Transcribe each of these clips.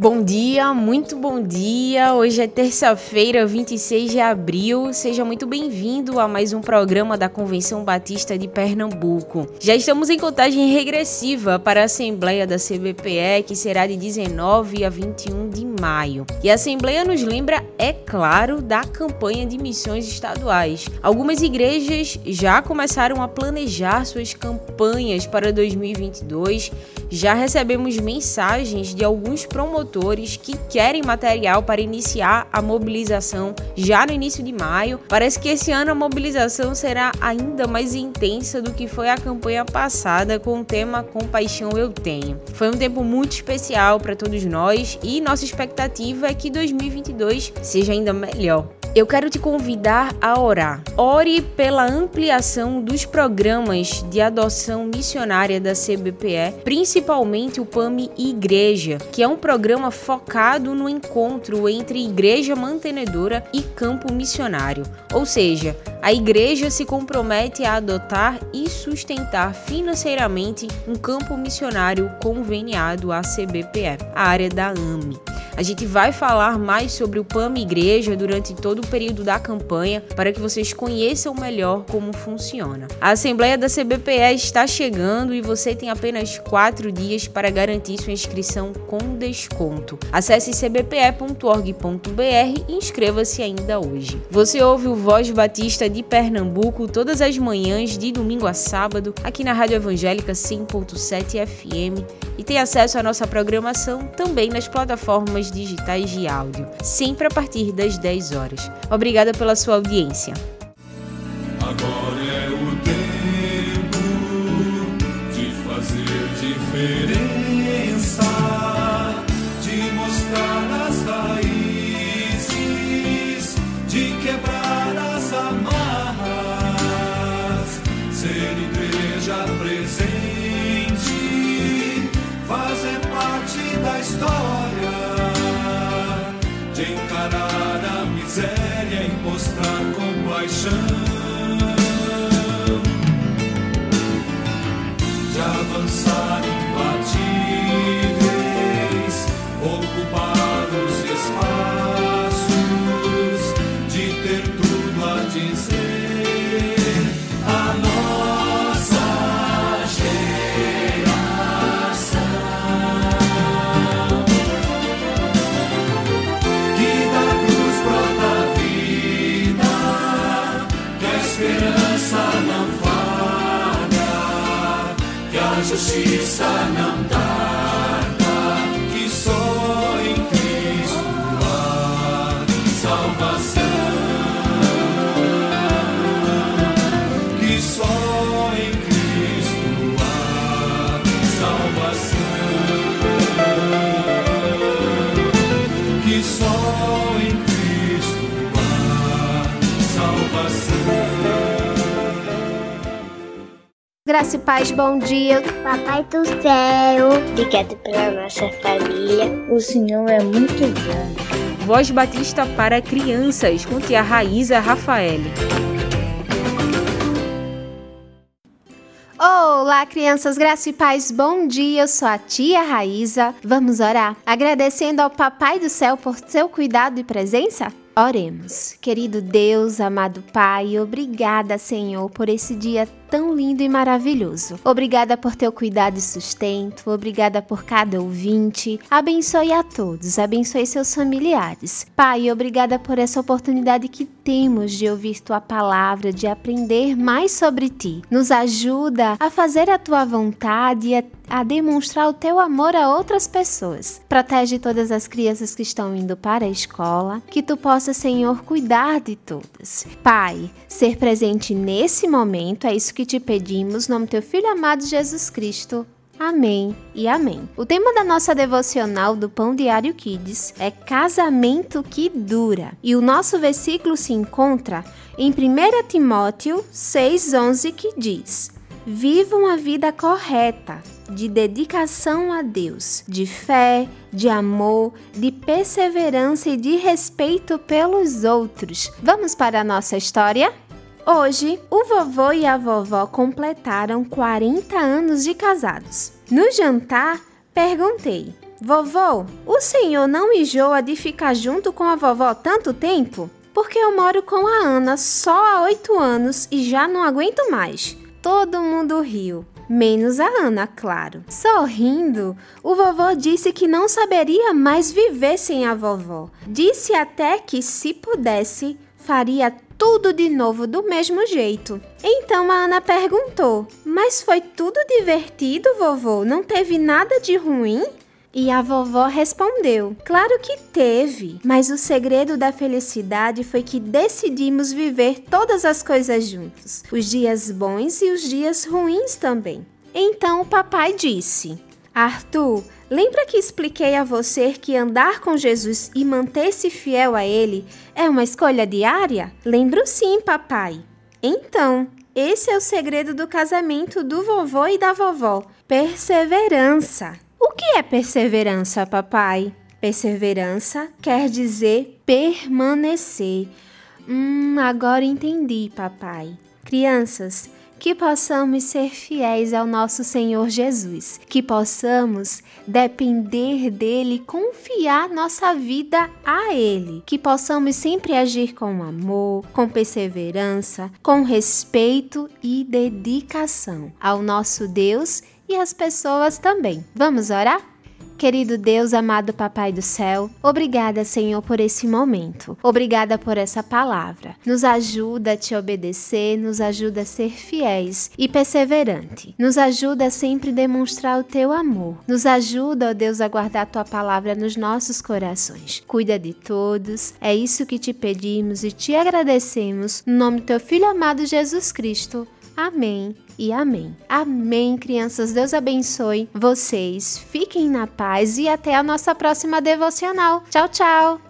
Bom dia, muito bom dia. Hoje é terça-feira, 26 de abril. Seja muito bem-vindo a mais um programa da Convenção Batista de Pernambuco. Já estamos em contagem regressiva para a Assembleia da CBPE, que será de 19 a 21 de maio. E a Assembleia nos lembra, é claro, da campanha de missões estaduais. Algumas igrejas já começaram a planejar suas campanhas para 2022. Já recebemos mensagens de alguns promotores produtores que querem material para iniciar a mobilização já no início de maio. Parece que esse ano a mobilização será ainda mais intensa do que foi a campanha passada com o tema Compaixão Eu Tenho. Foi um tempo muito especial para todos nós e nossa expectativa é que 2022 seja ainda melhor. Eu quero te convidar a orar. Ore pela ampliação dos programas de adoção missionária da CBPE, principalmente o PAMI Igreja, que é um programa focado no encontro entre igreja mantenedora e campo missionário. Ou seja, a igreja se compromete a adotar e sustentar financeiramente um campo missionário conveniado à CBPE, a área da AME. A gente vai falar mais sobre o PAM Igreja durante todo o período da campanha para que vocês conheçam melhor como funciona. A Assembleia da CBPE está chegando e você tem apenas quatro dias para garantir sua inscrição com desconto. Acesse cbpe.org.br e inscreva-se ainda hoje. Você ouve o Voz Batista de Pernambuco todas as manhãs de domingo a sábado aqui na Rádio Evangélica 100.7 FM e tem acesso à nossa programação também nas plataformas digitais de áudio, sempre a partir das 10 horas. Obrigada pela sua audiência. Agora é o tempo de fazer diferença, De Graça e paz, bom dia. Papai do céu, obrigado pela nossa família. O Senhor é muito bom. Voz Batista para crianças, com tia Raíza Rafael. Olá, crianças, graça e paz, bom dia. Eu sou a tia Raíza. Vamos orar, agradecendo ao Papai do Céu por seu cuidado e presença? Oremos. Querido Deus, amado Pai, obrigada, Senhor, por esse dia tão lindo e maravilhoso. Obrigada por teu cuidado e sustento, obrigada por cada ouvinte. Abençoe a todos, abençoe seus familiares. Pai, obrigada por essa oportunidade que temos de ouvir tua palavra, de aprender mais sobre ti. Nos ajuda a fazer a tua vontade e a a demonstrar o teu amor a outras pessoas. Protege todas as crianças que estão indo para a escola, que tu possa, Senhor, cuidar de todas. Pai, ser presente nesse momento, é isso que te pedimos, no nome teu filho amado Jesus Cristo. Amém e amém. O tema da nossa devocional do Pão Diário Kids é Casamento que Dura. E o nosso versículo se encontra em 1 Timóteo 6,11 que diz: viva uma vida correta, de dedicação a Deus, de fé, de amor, de perseverança e de respeito pelos outros. Vamos para a nossa história? Hoje, o vovô e a vovó completaram 40 anos de casados. No jantar, perguntei: Vovô, o senhor não enjoa de ficar junto com a vovó tanto tempo? Porque eu moro com a Ana só há oito anos e já não aguento mais. Todo mundo riu, menos a Ana, claro. Sorrindo, o vovô disse que não saberia mais viver sem a vovó. Disse até que, se pudesse, faria tudo de novo do mesmo jeito. Então a Ana perguntou: Mas foi tudo divertido, vovô? Não teve nada de ruim? E a vovó respondeu: Claro que teve, mas o segredo da felicidade foi que decidimos viver todas as coisas juntos, os dias bons e os dias ruins também. Então o papai disse: Arthur, lembra que expliquei a você que andar com Jesus e manter-se fiel a Ele é uma escolha diária? Lembro sim, papai. Então, esse é o segredo do casamento do vovô e da vovó: perseverança. O que é perseverança, papai? Perseverança quer dizer permanecer. Hum, agora entendi, papai. Crianças, que possamos ser fiéis ao nosso Senhor Jesus, que possamos depender dele, confiar nossa vida a ele, que possamos sempre agir com amor, com perseverança, com respeito e dedicação ao nosso Deus e as pessoas também. Vamos orar? Querido Deus, amado Papai do céu, obrigada, Senhor, por esse momento. Obrigada por essa palavra. Nos ajuda a te obedecer, nos ajuda a ser fiéis e perseverante. Nos ajuda a sempre demonstrar o teu amor. Nos ajuda, ó Deus, a guardar a tua palavra nos nossos corações. Cuida de todos. É isso que te pedimos e te agradecemos. No nome do teu filho amado Jesus Cristo. Amém e amém. Amém, crianças. Deus abençoe vocês. Fiquem na paz e até a nossa próxima devocional. Tchau, tchau.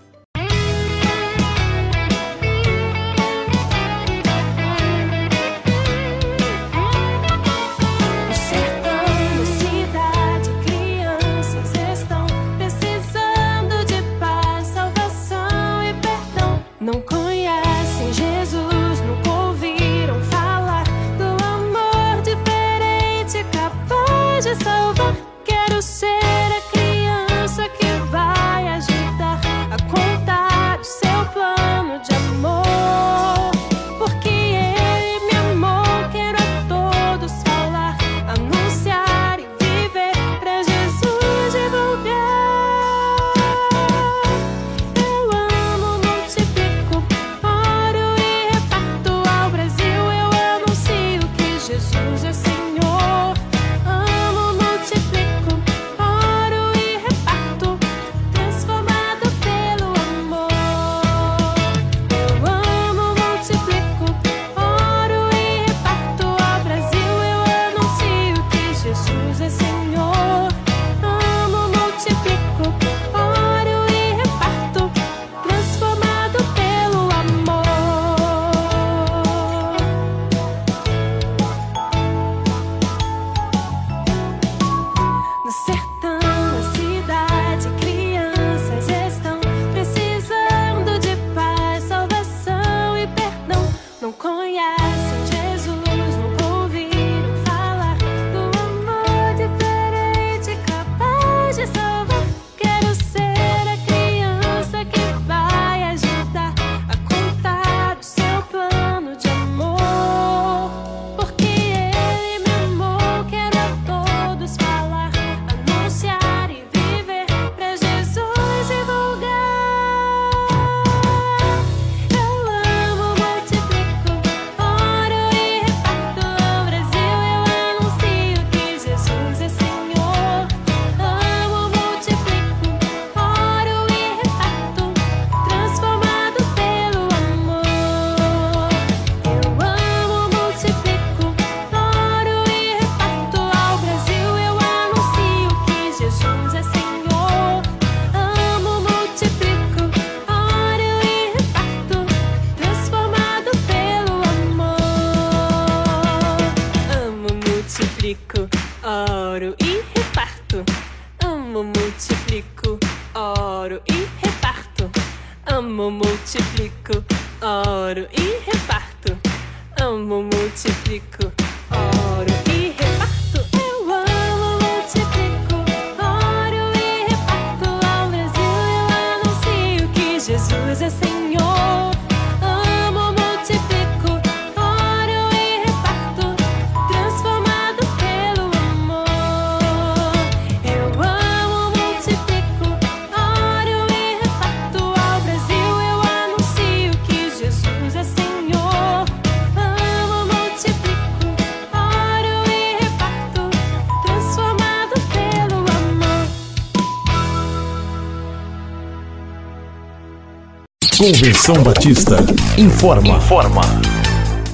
Convenção Batista informa. Informa.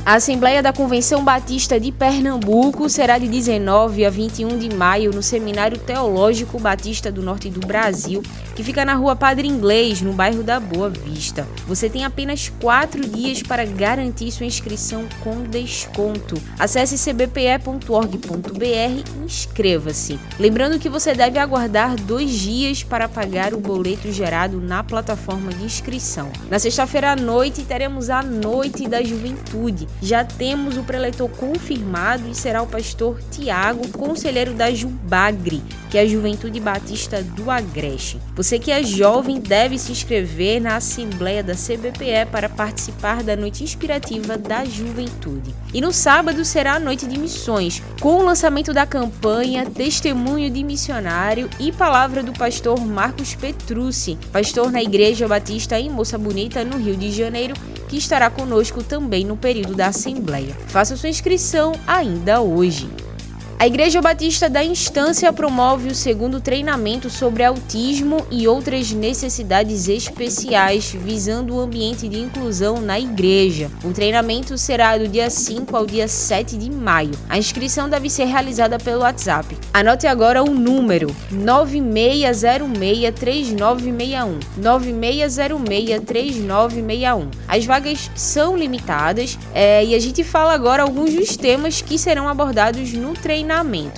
A Assembleia da Convenção Batista de Pernambuco será de 19 a 21 de maio no Seminário Teológico Batista do Norte do Brasil, que fica na rua Padre Inglês, no bairro da Boa Vista. Você tem apenas quatro dias para garantir sua inscrição com desconto. Acesse cbpe.org.br e inscreva-se. Lembrando que você deve aguardar dois dias para pagar o boleto gerado na plataforma de inscrição. Na sexta-feira à noite teremos a Noite da Juventude. Já temos o preletor confirmado e será o pastor Tiago, conselheiro da Jubagre, que é a Juventude Batista do Agreste. Você que é jovem deve se inscrever na Assembleia da CBPE para participar da Noite Inspirativa da Juventude. E no sábado será a Noite de Missões, com o lançamento da campanha Testemunho de Missionário e palavra do pastor Marcos Petrucci, pastor na Igreja Batista em Moça Bonita, no Rio de Janeiro, que estará conosco também no período da Assembleia. Faça sua inscrição ainda hoje. A Igreja Batista da Instância promove o segundo treinamento sobre autismo e outras necessidades especiais, visando o ambiente de inclusão na igreja. O treinamento será do dia 5 ao dia 7 de maio. A inscrição deve ser realizada pelo WhatsApp. Anote agora o número 96063961. 96063961. As vagas são limitadas é, e a gente fala agora alguns dos temas que serão abordados no treinamento.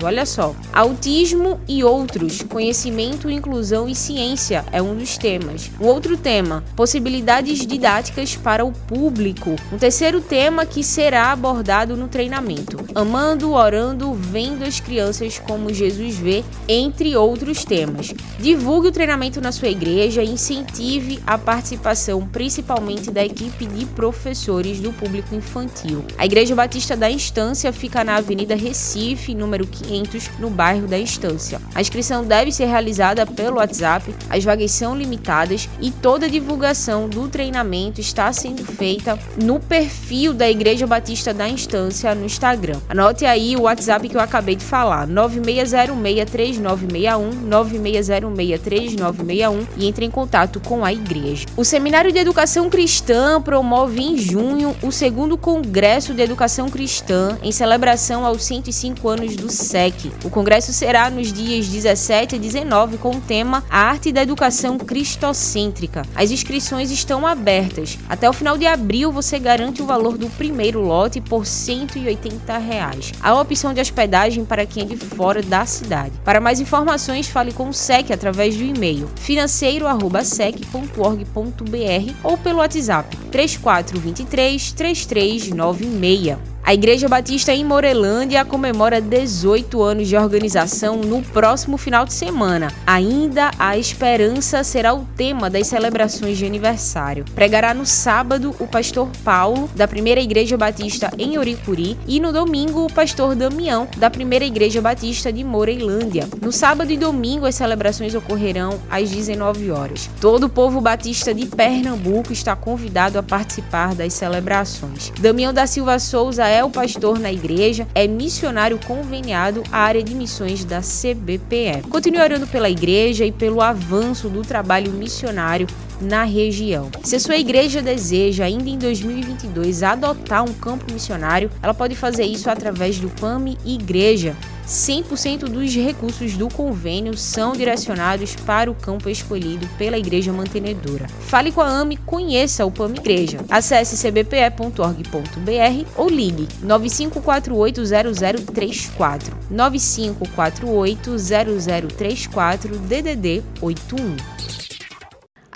Olha só: autismo e outros, conhecimento, inclusão e ciência é um dos temas. O outro tema: possibilidades didáticas para o público. Um terceiro tema que será abordado no treinamento: amando, orando, vendo as crianças como Jesus vê, entre outros temas. Divulgue o treinamento na sua igreja e incentive a participação, principalmente da equipe de professores do público infantil. A Igreja Batista da Instância fica na Avenida Recife, número 500, no bairro da Instância. A inscrição deve ser realizada pelo WhatsApp, as vagas são limitadas e toda a divulgação do treinamento está sendo feita no perfil da Igreja Batista da Instância no Instagram. Anote aí o WhatsApp que eu acabei de falar: 96063961, 96063961 e entre em contato com a igreja. O Seminário de Educação Cristã promove em junho o segundo Congresso de Educação Cristã em celebração aos 105 anos do SEC. O congresso será nos dias 17 a 19 com o tema A Arte da Educação Cristocêntrica. As inscrições estão abertas. Até o final de abril você garante o valor do primeiro lote por 180 reais. Há opção de hospedagem para quem é de fora da cidade. Para mais informações, fale com o SEC através do e-mail financeiro@sec.org.br ou pelo WhatsApp 3423 3396. A Igreja Batista em Morelândia comemora 18 anos de organização no próximo final de semana. Ainda a esperança será o tema das celebrações de aniversário. Pregará no sábado o pastor Paulo, da Primeira Igreja Batista em Oricuri, e no domingo o pastor Damião, da Primeira Igreja Batista de Morelândia. No sábado e domingo as celebrações ocorrerão às 19 horas. Todo o povo batista de Pernambuco está convidado a participar das celebrações. Damião da Silva Souza é o pastor na igreja, é missionário conveniado à área de missões da CBPE. Continue orando pela igreja e pelo avanço do trabalho missionário na região. Se a sua igreja deseja ainda em 2022 adotar um campo missionário, ela pode fazer isso através do PAMI Igreja. 100% dos recursos do convênio são direcionados para o campo escolhido pela Igreja Mantenedora. Fale com a AME, conheça o PAM Igreja. Acesse cbpe.org.br ou ligue 95480034 95480034 DDD 81.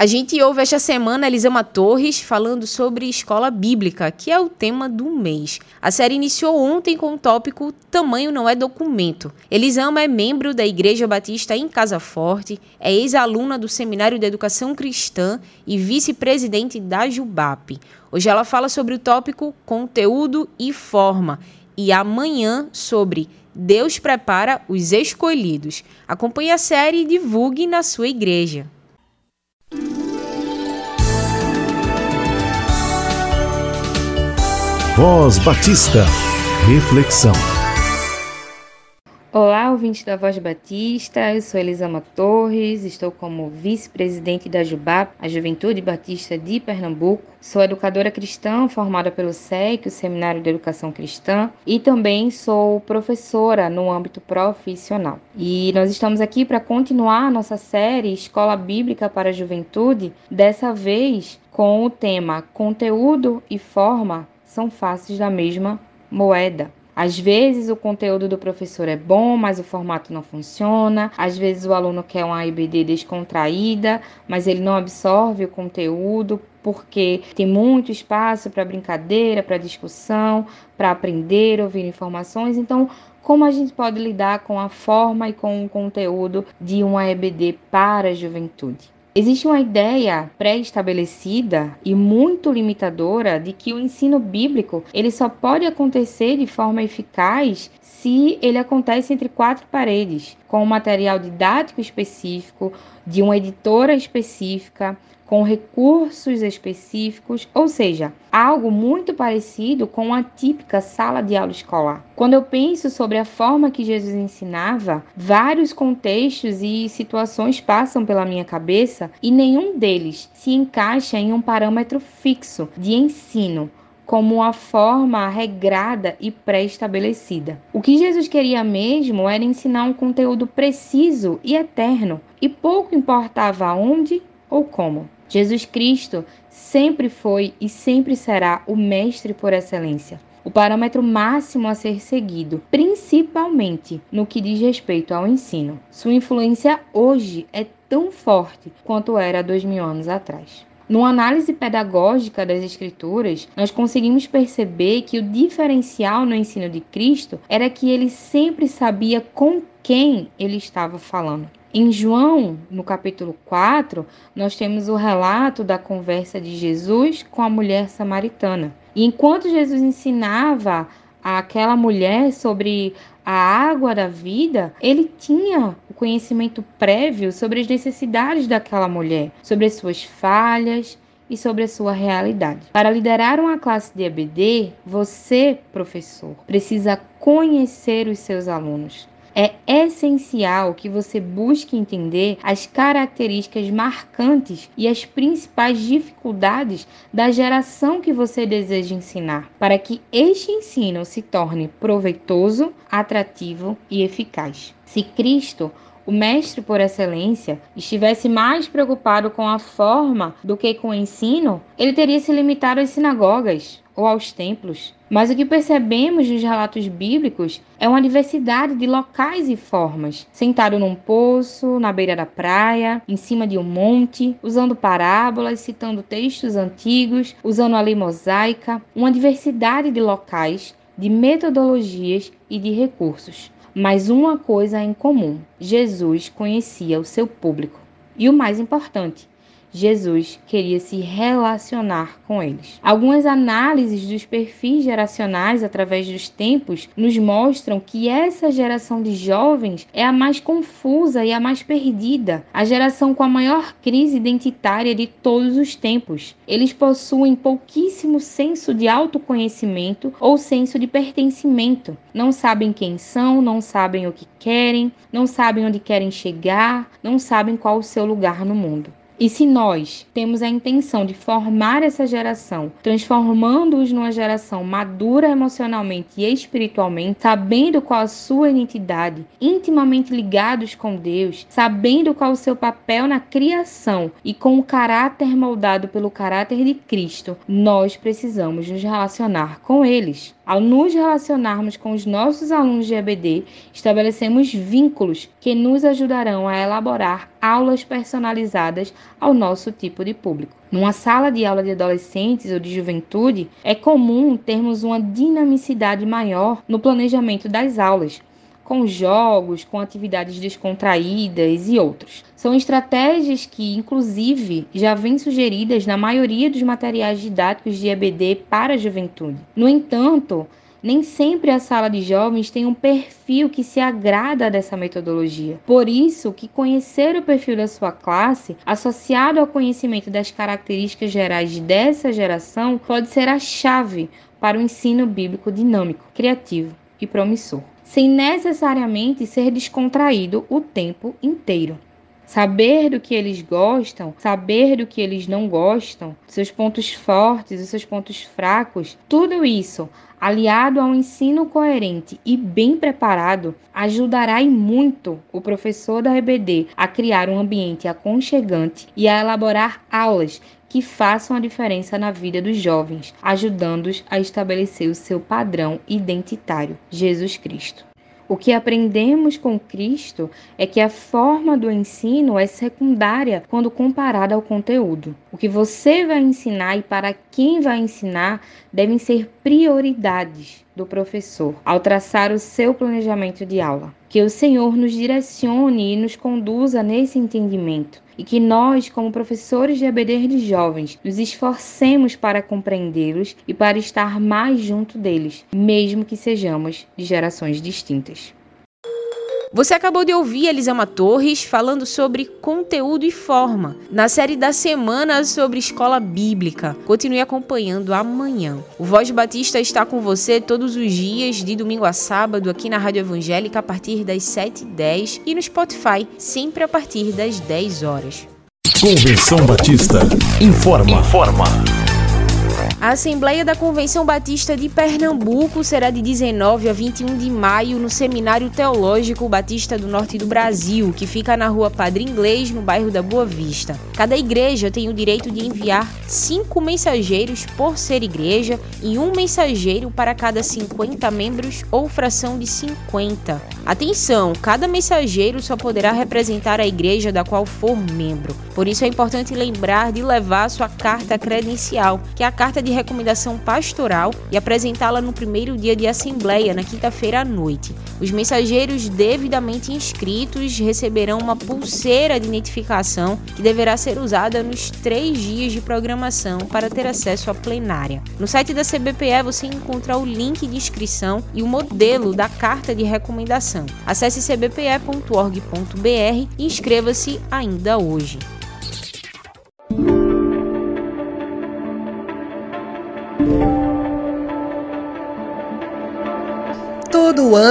A gente ouve esta semana Elisama Torres falando sobre escola bíblica, que é o tema do mês. A série iniciou ontem com o tópico Tamanho não é documento. Elisama é membro da Igreja Batista em Casa Forte, é ex-aluna do Seminário de Educação Cristã e vice-presidente da JUBAP. Hoje ela fala sobre o tópico Conteúdo e Forma e amanhã sobre Deus prepara os escolhidos. Acompanhe a série e divulgue na sua igreja. Voz Batista. Reflexão. Olá, ouvinte da Voz Batista. Eu sou Elisama Torres, estou como vice-presidente da JUBAP, a Juventude Batista de Pernambuco. Sou educadora cristã formada pelo SEC, o Seminário de Educação Cristã, e também sou professora no âmbito profissional. E nós estamos aqui para continuar a nossa série Escola Bíblica para a Juventude, dessa vez com o tema Conteúdo e Forma são faces da mesma moeda. Às vezes o conteúdo do professor é bom, mas o formato não funciona. Às vezes o aluno quer uma IBD descontraída, mas ele não absorve o conteúdo porque tem muito espaço para brincadeira, para discussão, para aprender, ouvir informações. Então, como a gente pode lidar com a forma e com o conteúdo de uma EBD para a juventude? Existe uma ideia pré-estabelecida e muito limitadora de que o ensino bíblico ele só pode acontecer de forma eficaz se ele acontece entre quatro paredes, com um material didático específico, de uma editora específica, com recursos específicos, ou seja, algo muito parecido com a típica sala de aula escolar. Quando eu penso sobre a forma que Jesus ensinava, vários contextos e situações passam pela minha cabeça e nenhum deles se encaixa em um parâmetro fixo de ensino como uma forma regrada e pré-estabelecida. O que Jesus queria mesmo era ensinar um conteúdo preciso e eterno, e pouco importava onde ou como. Jesus Cristo sempre foi e sempre será o mestre por excelência o parâmetro máximo a ser seguido, principalmente no que diz respeito ao ensino. Sua influência hoje é tão forte quanto era dois mil anos atrás. Numa análise pedagógica das Escrituras, nós conseguimos perceber que o diferencial no ensino de Cristo era que ele sempre sabia com quem ele estava falando. Em João, no capítulo 4, nós temos o relato da conversa de Jesus com a mulher samaritana. E enquanto Jesus ensinava aquela mulher sobre a água da vida, ele tinha o conhecimento prévio sobre as necessidades daquela mulher, sobre as suas falhas e sobre a sua realidade. Para liderar uma classe de EBD, você, professor, precisa conhecer os seus alunos. É essencial que você busque entender as características marcantes e as principais dificuldades da geração que você deseja ensinar, para que este ensino se torne proveitoso, atrativo e eficaz. Se Cristo o mestre por excelência estivesse mais preocupado com a forma do que com o ensino, ele teria se limitado às sinagogas ou aos templos. Mas o que percebemos nos relatos bíblicos é uma diversidade de locais e formas. Sentado num poço, na beira da praia, em cima de um monte, usando parábolas, citando textos antigos, usando a lei mosaica, uma diversidade de locais, de metodologias e de recursos. Mas uma coisa em comum: Jesus conhecia o seu público. E o mais importante, Jesus queria se relacionar com eles. Algumas análises dos perfis geracionais através dos tempos nos mostram que essa geração de jovens é a mais confusa e a mais perdida, a geração com a maior crise identitária de todos os tempos. Eles possuem pouquíssimo senso de autoconhecimento ou senso de pertencimento. Não sabem quem são, não sabem o que querem, não sabem onde querem chegar, não sabem qual o seu lugar no mundo. E se nós temos a intenção de formar essa geração, transformando-os numa geração madura emocionalmente e espiritualmente, sabendo qual a sua identidade, intimamente ligados com Deus, sabendo qual o seu papel na criação e com o caráter moldado pelo caráter de Cristo, nós precisamos nos relacionar com eles. Ao nos relacionarmos com os nossos alunos de EBD, estabelecemos vínculos que nos ajudarão a elaborar aulas personalizadas ao nosso tipo de público. Numa sala de aula de adolescentes ou de juventude, é comum termos uma dinamicidade maior no planejamento das aulas, com jogos, com atividades descontraídas e outros. São estratégias que, inclusive, já vêm sugeridas na maioria dos materiais didáticos de EBD para a juventude. No entanto, nem sempre a sala de jovens tem um perfil que se agrada dessa metodologia. Por isso, que conhecer o perfil da sua classe, associado ao conhecimento das características gerais dessa geração, pode ser a chave para o ensino bíblico dinâmico, criativo e promissor sem necessariamente ser descontraído o tempo inteiro. Saber do que eles gostam, saber do que eles não gostam, seus pontos fortes seus pontos fracos, tudo isso, aliado a um ensino coerente e bem preparado, ajudará e muito o professor da EBD a criar um ambiente aconchegante e a elaborar aulas que façam a diferença na vida dos jovens, ajudando-os a estabelecer o seu padrão identitário, Jesus Cristo. O que aprendemos com Cristo é que a forma do ensino é secundária quando comparada ao conteúdo. O que você vai ensinar e para quem vai ensinar devem ser prioridades do professor ao traçar o seu planejamento de aula. Que o Senhor nos direcione e nos conduza nesse entendimento e que nós, como professores de ABD de jovens, nos esforcemos para compreendê-los e para estar mais junto deles, mesmo que sejamos de gerações distintas. Você acabou de ouvir Elisama Torres falando sobre conteúdo e forma, na série da semana sobre escola bíblica. Continue acompanhando amanhã. O Voz Batista está com você todos os dias, de domingo a sábado, aqui na Rádio Evangélica, a partir das 7h10 e no Spotify, sempre a partir das 10 horas. Convenção Batista informa. Informa. A Assembleia da Convenção Batista de Pernambuco será de 19 a 21 de maio no Seminário Teológico Batista do Norte do Brasil, que fica na rua Padre Inglês, no bairro da Boa Vista. Cada igreja tem o direito de enviar cinco mensageiros por ser igreja e um mensageiro para cada 50 membros ou fração de 50. Atenção, cada mensageiro só poderá representar a igreja da qual for membro. Por isso é importante lembrar de levar sua carta credencial, que é a carta de recomendação pastoral, e apresentá-la no primeiro dia de assembleia, na quinta-feira à noite. Os mensageiros devidamente inscritos receberão uma pulseira de identificação que deverá ser usada nos três dias de programação para ter acesso à plenária. No site da CBPE você encontra o link de inscrição e o modelo da carta de recomendação. Acesse cbpe.org.br e inscreva-se ainda hoje.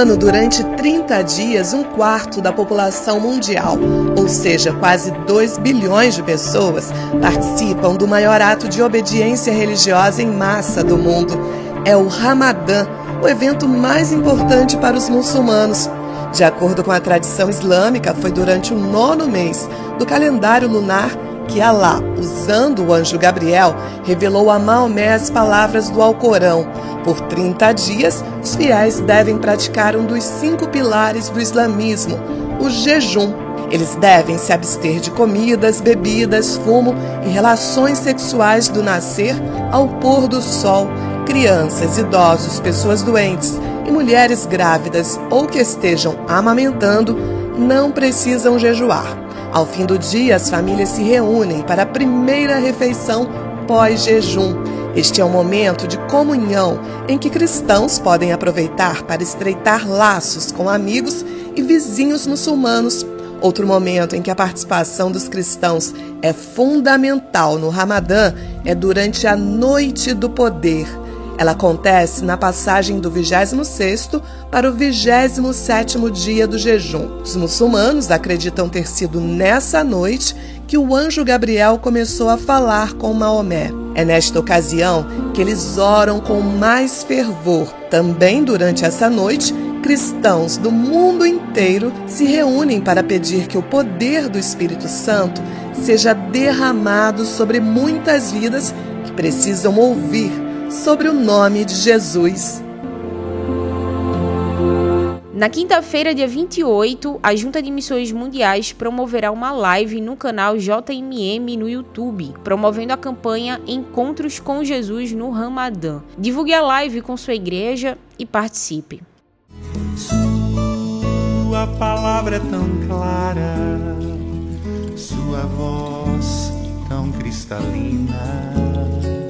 Ano, durante 30 dias, um quarto da população mundial, ou seja, quase 2 bilhões de pessoas, participam do maior ato de obediência religiosa em massa do mundo. É o Ramadã, o evento mais importante para os muçulmanos. De acordo com a tradição islâmica, foi durante o nono mês do calendário lunar que Alá, usando o anjo Gabriel, revelou a Maomé as palavras do Alcorão. Por 30 dias, os fiéis devem praticar um dos cinco pilares do islamismo, o jejum. Eles devem se abster de comidas, bebidas, fumo e relações sexuais do nascer ao pôr do sol. Crianças, idosos, pessoas doentes e mulheres grávidas ou que estejam amamentando não precisam jejuar. Ao fim do dia, as famílias se reúnem para a primeira refeição pós-jejum. Este é um momento de comunhão em que cristãos podem aproveitar para estreitar laços com amigos e vizinhos muçulmanos. Outro momento em que a participação dos cristãos é fundamental no Ramadã é durante a Noite do Poder. Ela acontece na passagem do 26º para o 27º dia do jejum. Os muçulmanos acreditam ter sido nessa noite que o anjo Gabriel começou a falar com Maomé. É nesta ocasião que eles oram com mais fervor. Também durante essa noite, cristãos do mundo inteiro se reúnem para pedir que o poder do Espírito Santo seja derramado sobre muitas vidas que precisam ouvir sobre o nome de Jesus. Na quinta-feira, dia 28, a Junta de Missões Mundiais promoverá uma live no canal JMM no YouTube, promovendo a campanha Encontros com Jesus no Ramadã. Divulgue a live com sua igreja e participe. Sua palavra é tão clara, sua voz tão cristalina.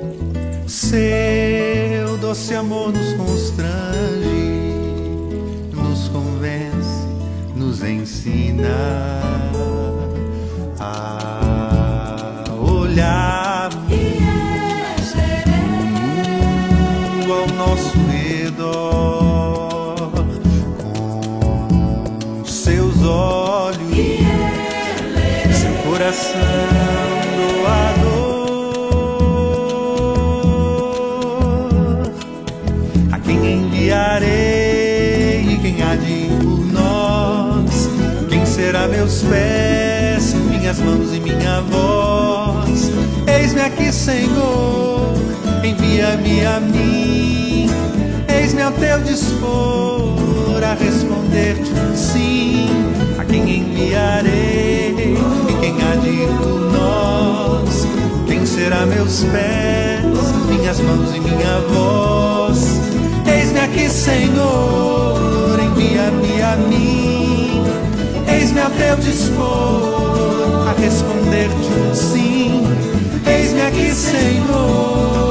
Seu doce amor nos constrange nos ensina a olhar Senhor, envia-me a mim. Eis-me ao teu dispor a responder-te sim. A quem enviarei e quem há de ir por nós? Quem será meus pés, minhas mãos e minha voz? Eis-me aqui, Senhor, envia-me a mim Eis-me a teu dispor a responder-te sim. Senhor.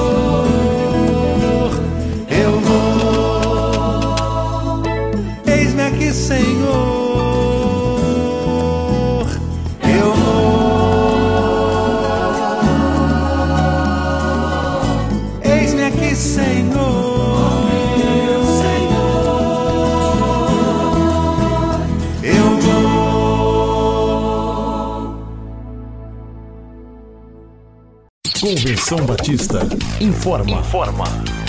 Batista informa. Informa.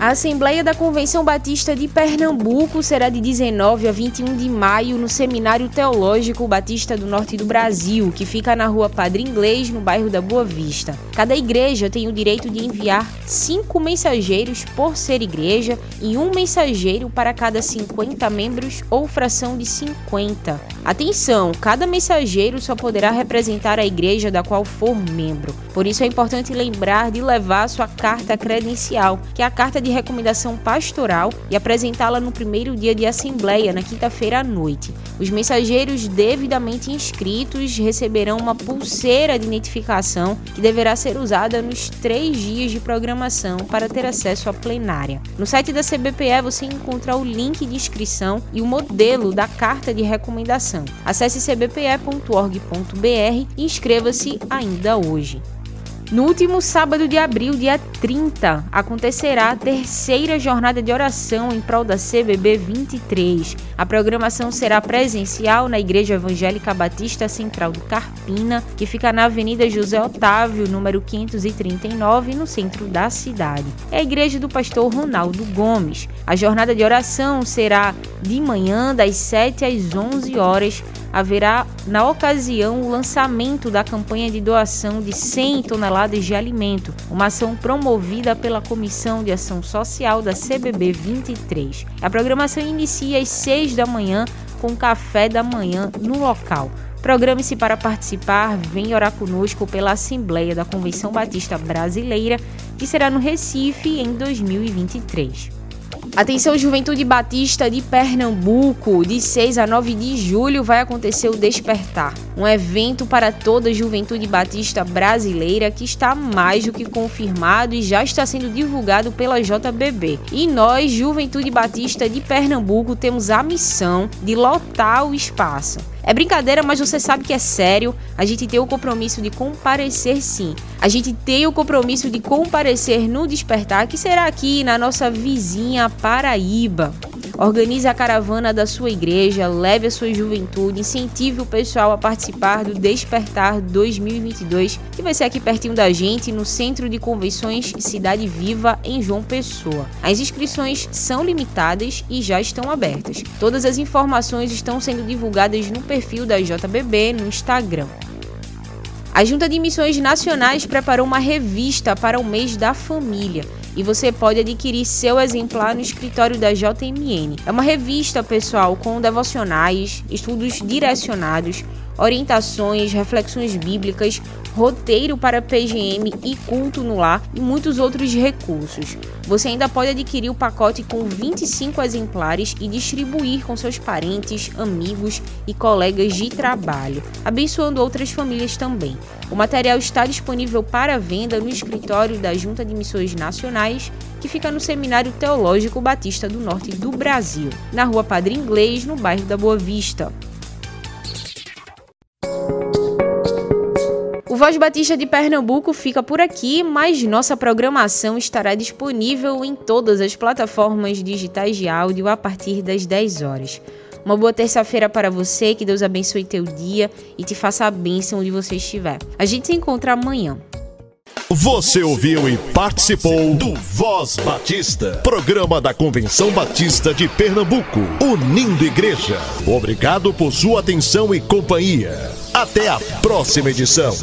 A Assembleia da Convenção Batista de Pernambuco será de 19 a 21 de maio no Seminário Teológico Batista do Norte do Brasil, que fica na rua Padre Inglês, no bairro da Boa Vista. Cada igreja tem o direito de enviar cinco mensageiros por ser igreja e um mensageiro para cada 50 membros ou fração de 50. Atenção, cada mensageiro só poderá representar a igreja da qual for membro. Por isso é importante lembrar de levar sua carta credencial, que é a carta de de recomendação pastoral e apresentá-la no primeiro dia de assembleia, na quinta-feira à noite. Os mensageiros devidamente inscritos receberão uma pulseira de identificação que deverá ser usada nos três dias de programação para ter acesso à plenária. No site da CBPE você encontra o link de inscrição e o modelo da carta de recomendação. Acesse cbpe.org.br e inscreva-se ainda hoje. No último sábado de abril, dia 30, acontecerá a terceira jornada de oração em prol da CBB 23. A programação será presencial na Igreja Evangélica Batista Central do Carpina, que fica na Avenida José Otávio, número 539, no centro da cidade. É a igreja do pastor Ronaldo Gomes. A jornada de oração será de manhã, das 7 às 11 horas, haverá, na ocasião, o lançamento da campanha de doação de 100 toneladas de alimento, uma ação promovida pela Comissão de Ação Social da CBB 23. A programação inicia às 6 da manhã com café da manhã no local. Programe-se para participar, vem orar conosco pela Assembleia da Convenção Batista Brasileira, que será no Recife em 2023. Atenção, Juventude Batista de Pernambuco, de 6 a 9 de julho vai acontecer o Despertar, um evento para toda a Juventude Batista brasileira que está mais do que confirmado e já está sendo divulgado pela JBB. E nós, Juventude Batista de Pernambuco, temos a missão de lotar o espaço. É brincadeira, mas você sabe que é sério. A gente tem o compromisso de comparecer sim. A gente tem o compromisso de comparecer no despertar, que será aqui na nossa vizinha Paraíba. Organize a caravana da sua igreja, leve a sua juventude, incentive o pessoal a participar do Despertar 2022, que vai ser aqui pertinho da gente, no Centro de Convenções Cidade Viva, em João Pessoa. As inscrições são limitadas e já estão abertas. Todas as informações estão sendo divulgadas no perfil da JBB no Instagram. A Junta de Missões Nacionais preparou uma revista para o mês da família e você pode adquirir seu exemplar no escritório da JMN. É uma revista, pessoal, com devocionais, estudos direcionados, orientações, reflexões bíblicas, roteiro para PGM e culto no lar e muitos outros recursos. Você ainda pode adquirir o pacote com 25 exemplares e distribuir com seus parentes, amigos e colegas de trabalho, abençoando outras famílias também. O material está disponível para venda no escritório da Junta de Missões Nacionais, que fica no Seminário Teológico Batista do Norte do Brasil, na Rua Padre Inglês, no bairro da Boa Vista. Voz Batista de Pernambuco fica por aqui, mas nossa programação estará disponível em todas as plataformas digitais de áudio a partir das 10 horas. Uma boa terça-feira para você, que Deus abençoe teu dia e te faça a bênção onde você estiver. A gente se encontra amanhã. Você ouviu e participou do Voz Batista, programa da Convenção Batista de Pernambuco, unindo igreja. Obrigado por sua atenção e companhia. Até a próxima edição.